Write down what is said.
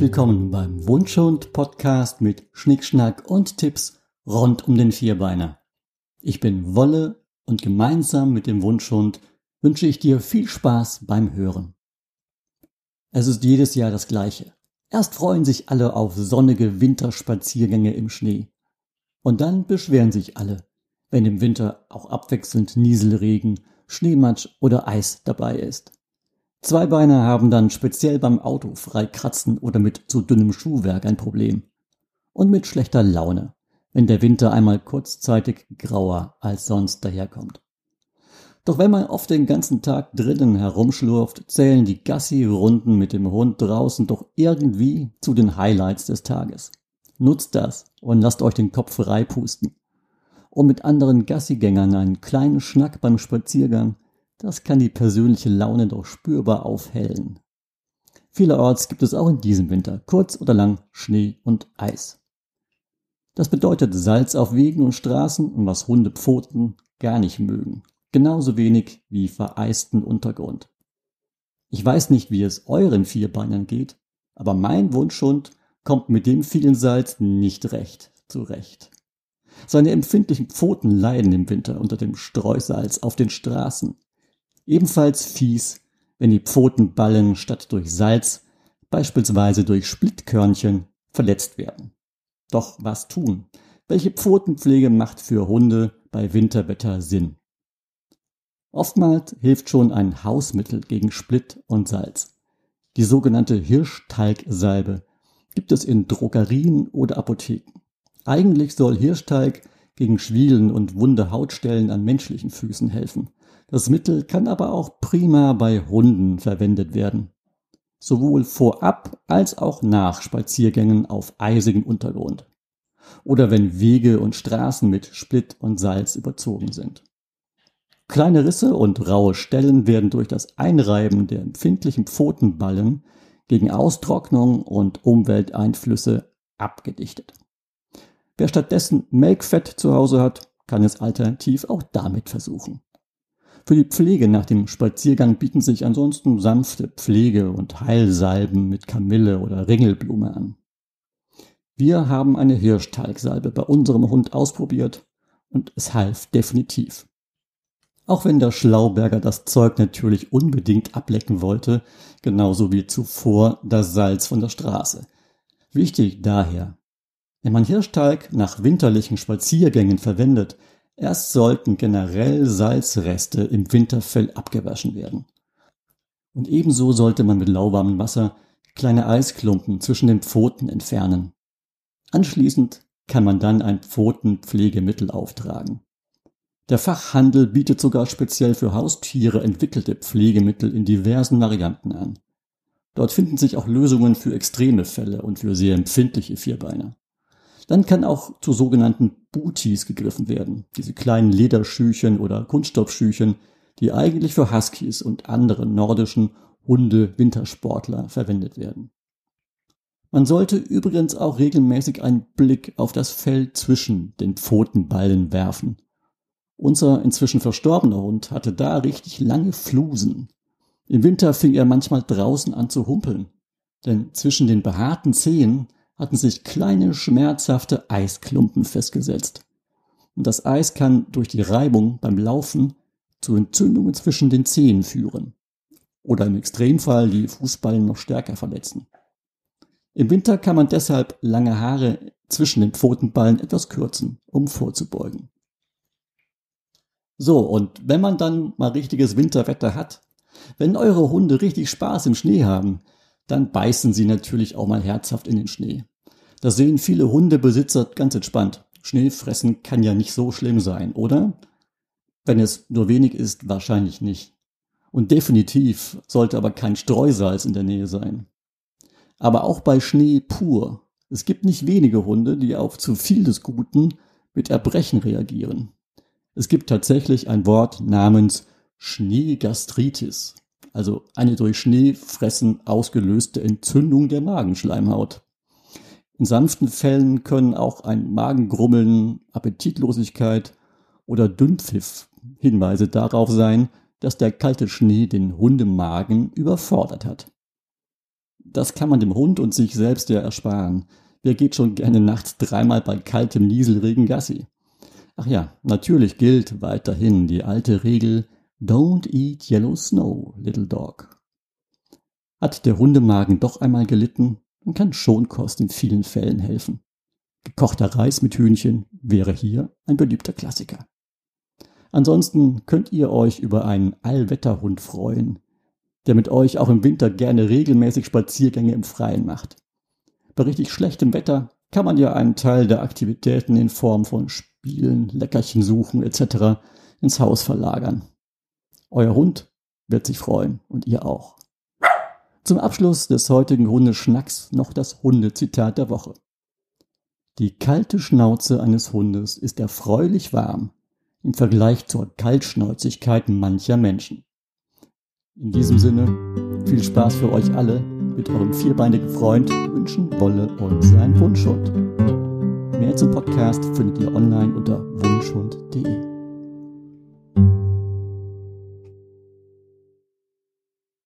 willkommen beim Wunschhund Podcast mit Schnickschnack und Tipps rund um den Vierbeiner. Ich bin Wolle und gemeinsam mit dem Wunschhund wünsche ich dir viel Spaß beim Hören. Es ist jedes Jahr das gleiche. Erst freuen sich alle auf sonnige Winterspaziergänge im Schnee. Und dann beschweren sich alle, wenn im Winter auch abwechselnd Nieselregen, Schneematsch oder Eis dabei ist. Zweibeiner haben dann speziell beim Auto frei kratzen oder mit zu dünnem Schuhwerk ein Problem. Und mit schlechter Laune, wenn der Winter einmal kurzzeitig grauer als sonst daherkommt. Doch wenn man oft den ganzen Tag drinnen herumschlurft, zählen die Gassi-Runden mit dem Hund draußen doch irgendwie zu den Highlights des Tages. Nutzt das und lasst euch den Kopf frei pusten. Und mit anderen Gassigängern einen kleinen Schnack beim Spaziergang das kann die persönliche Laune doch spürbar aufhellen. Vielerorts gibt es auch in diesem Winter kurz oder lang Schnee und Eis. Das bedeutet Salz auf Wegen und Straßen und was Hundepfoten gar nicht mögen. Genauso wenig wie vereisten Untergrund. Ich weiß nicht, wie es euren Vierbeinern geht, aber mein Wunschhund kommt mit dem vielen Salz nicht recht zurecht. Seine empfindlichen Pfoten leiden im Winter unter dem Streusalz auf den Straßen. Ebenfalls fies, wenn die Pfoten ballen statt durch Salz, beispielsweise durch Splittkörnchen, verletzt werden. Doch was tun? Welche Pfotenpflege macht für Hunde bei Winterwetter Sinn? Oftmals hilft schon ein Hausmittel gegen Splitt und Salz. Die sogenannte Hirschtalgsalbe gibt es in Drogerien oder Apotheken. Eigentlich soll Hirschtalg gegen Schwielen und wunde Hautstellen an menschlichen Füßen helfen. Das Mittel kann aber auch prima bei Hunden verwendet werden. Sowohl vorab als auch nach Spaziergängen auf eisigem Untergrund. Oder wenn Wege und Straßen mit Split und Salz überzogen sind. Kleine Risse und raue Stellen werden durch das Einreiben der empfindlichen Pfotenballen gegen Austrocknung und Umwelteinflüsse abgedichtet. Wer stattdessen Melkfett zu Hause hat, kann es alternativ auch damit versuchen. Für die Pflege nach dem Spaziergang bieten sich ansonsten sanfte Pflege- und Heilsalben mit Kamille oder Ringelblume an. Wir haben eine Hirschtalgsalbe bei unserem Hund ausprobiert und es half definitiv. Auch wenn der Schlauberger das Zeug natürlich unbedingt ablecken wollte, genauso wie zuvor das Salz von der Straße. Wichtig daher, wenn man Hirschtalg nach winterlichen Spaziergängen verwendet, Erst sollten generell Salzreste im Winterfell abgewaschen werden. Und ebenso sollte man mit lauwarmem Wasser kleine Eisklumpen zwischen den Pfoten entfernen. Anschließend kann man dann ein Pfotenpflegemittel auftragen. Der Fachhandel bietet sogar speziell für Haustiere entwickelte Pflegemittel in diversen Varianten an. Dort finden sich auch Lösungen für extreme Fälle und für sehr empfindliche Vierbeiner. Dann kann auch zu sogenannten Booties gegriffen werden, diese kleinen Lederschüchen oder Kunststoffschüchen, die eigentlich für Huskies und andere nordischen Hunde-Wintersportler verwendet werden. Man sollte übrigens auch regelmäßig einen Blick auf das Fell zwischen den Pfotenballen werfen. Unser inzwischen verstorbener Hund hatte da richtig lange Flusen. Im Winter fing er manchmal draußen an zu humpeln, denn zwischen den behaarten Zehen hatten sich kleine schmerzhafte Eisklumpen festgesetzt. Und das Eis kann durch die Reibung beim Laufen zu Entzündungen zwischen den Zehen führen. Oder im Extremfall die Fußballen noch stärker verletzen. Im Winter kann man deshalb lange Haare zwischen den Pfotenballen etwas kürzen, um vorzubeugen. So, und wenn man dann mal richtiges Winterwetter hat, wenn eure Hunde richtig Spaß im Schnee haben, dann beißen sie natürlich auch mal herzhaft in den Schnee. Das sehen viele Hundebesitzer ganz entspannt. Schnee fressen kann ja nicht so schlimm sein, oder? Wenn es nur wenig ist, wahrscheinlich nicht. Und definitiv sollte aber kein Streusalz in der Nähe sein. Aber auch bei Schnee pur. Es gibt nicht wenige Hunde, die auf zu viel des Guten mit Erbrechen reagieren. Es gibt tatsächlich ein Wort namens Schneegastritis, also eine durch Schneefressen ausgelöste Entzündung der Magenschleimhaut. In sanften Fällen können auch ein Magengrummeln, Appetitlosigkeit oder Dünnpfiff Hinweise darauf sein, dass der kalte Schnee den Hundemagen überfordert hat. Das kann man dem Hund und sich selbst ja ersparen. Wer geht schon gerne nachts dreimal bei kaltem Nieselregen Gassi? Ach ja, natürlich gilt weiterhin die alte Regel Don't eat yellow snow, little dog. Hat der Hundemagen doch einmal gelitten, dann kann Schonkost in vielen Fällen helfen. Gekochter Reis mit Hühnchen wäre hier ein beliebter Klassiker. Ansonsten könnt ihr euch über einen Allwetterhund freuen, der mit euch auch im Winter gerne regelmäßig Spaziergänge im Freien macht. Bei richtig schlechtem Wetter kann man ja einen Teil der Aktivitäten in Form von Spielen, Leckerchen suchen etc. ins Haus verlagern. Euer Hund wird sich freuen und ihr auch. Zum Abschluss des heutigen Hundeschnacks noch das Hundezitat der Woche. Die kalte Schnauze eines Hundes ist erfreulich warm im Vergleich zur Kaltschnäuzigkeit mancher Menschen. In diesem Sinne, viel Spaß für euch alle mit eurem vierbeinigen Freund wünschen Wolle und sein Wunschhund. Mehr zum Podcast findet ihr online unter wunschhund.de.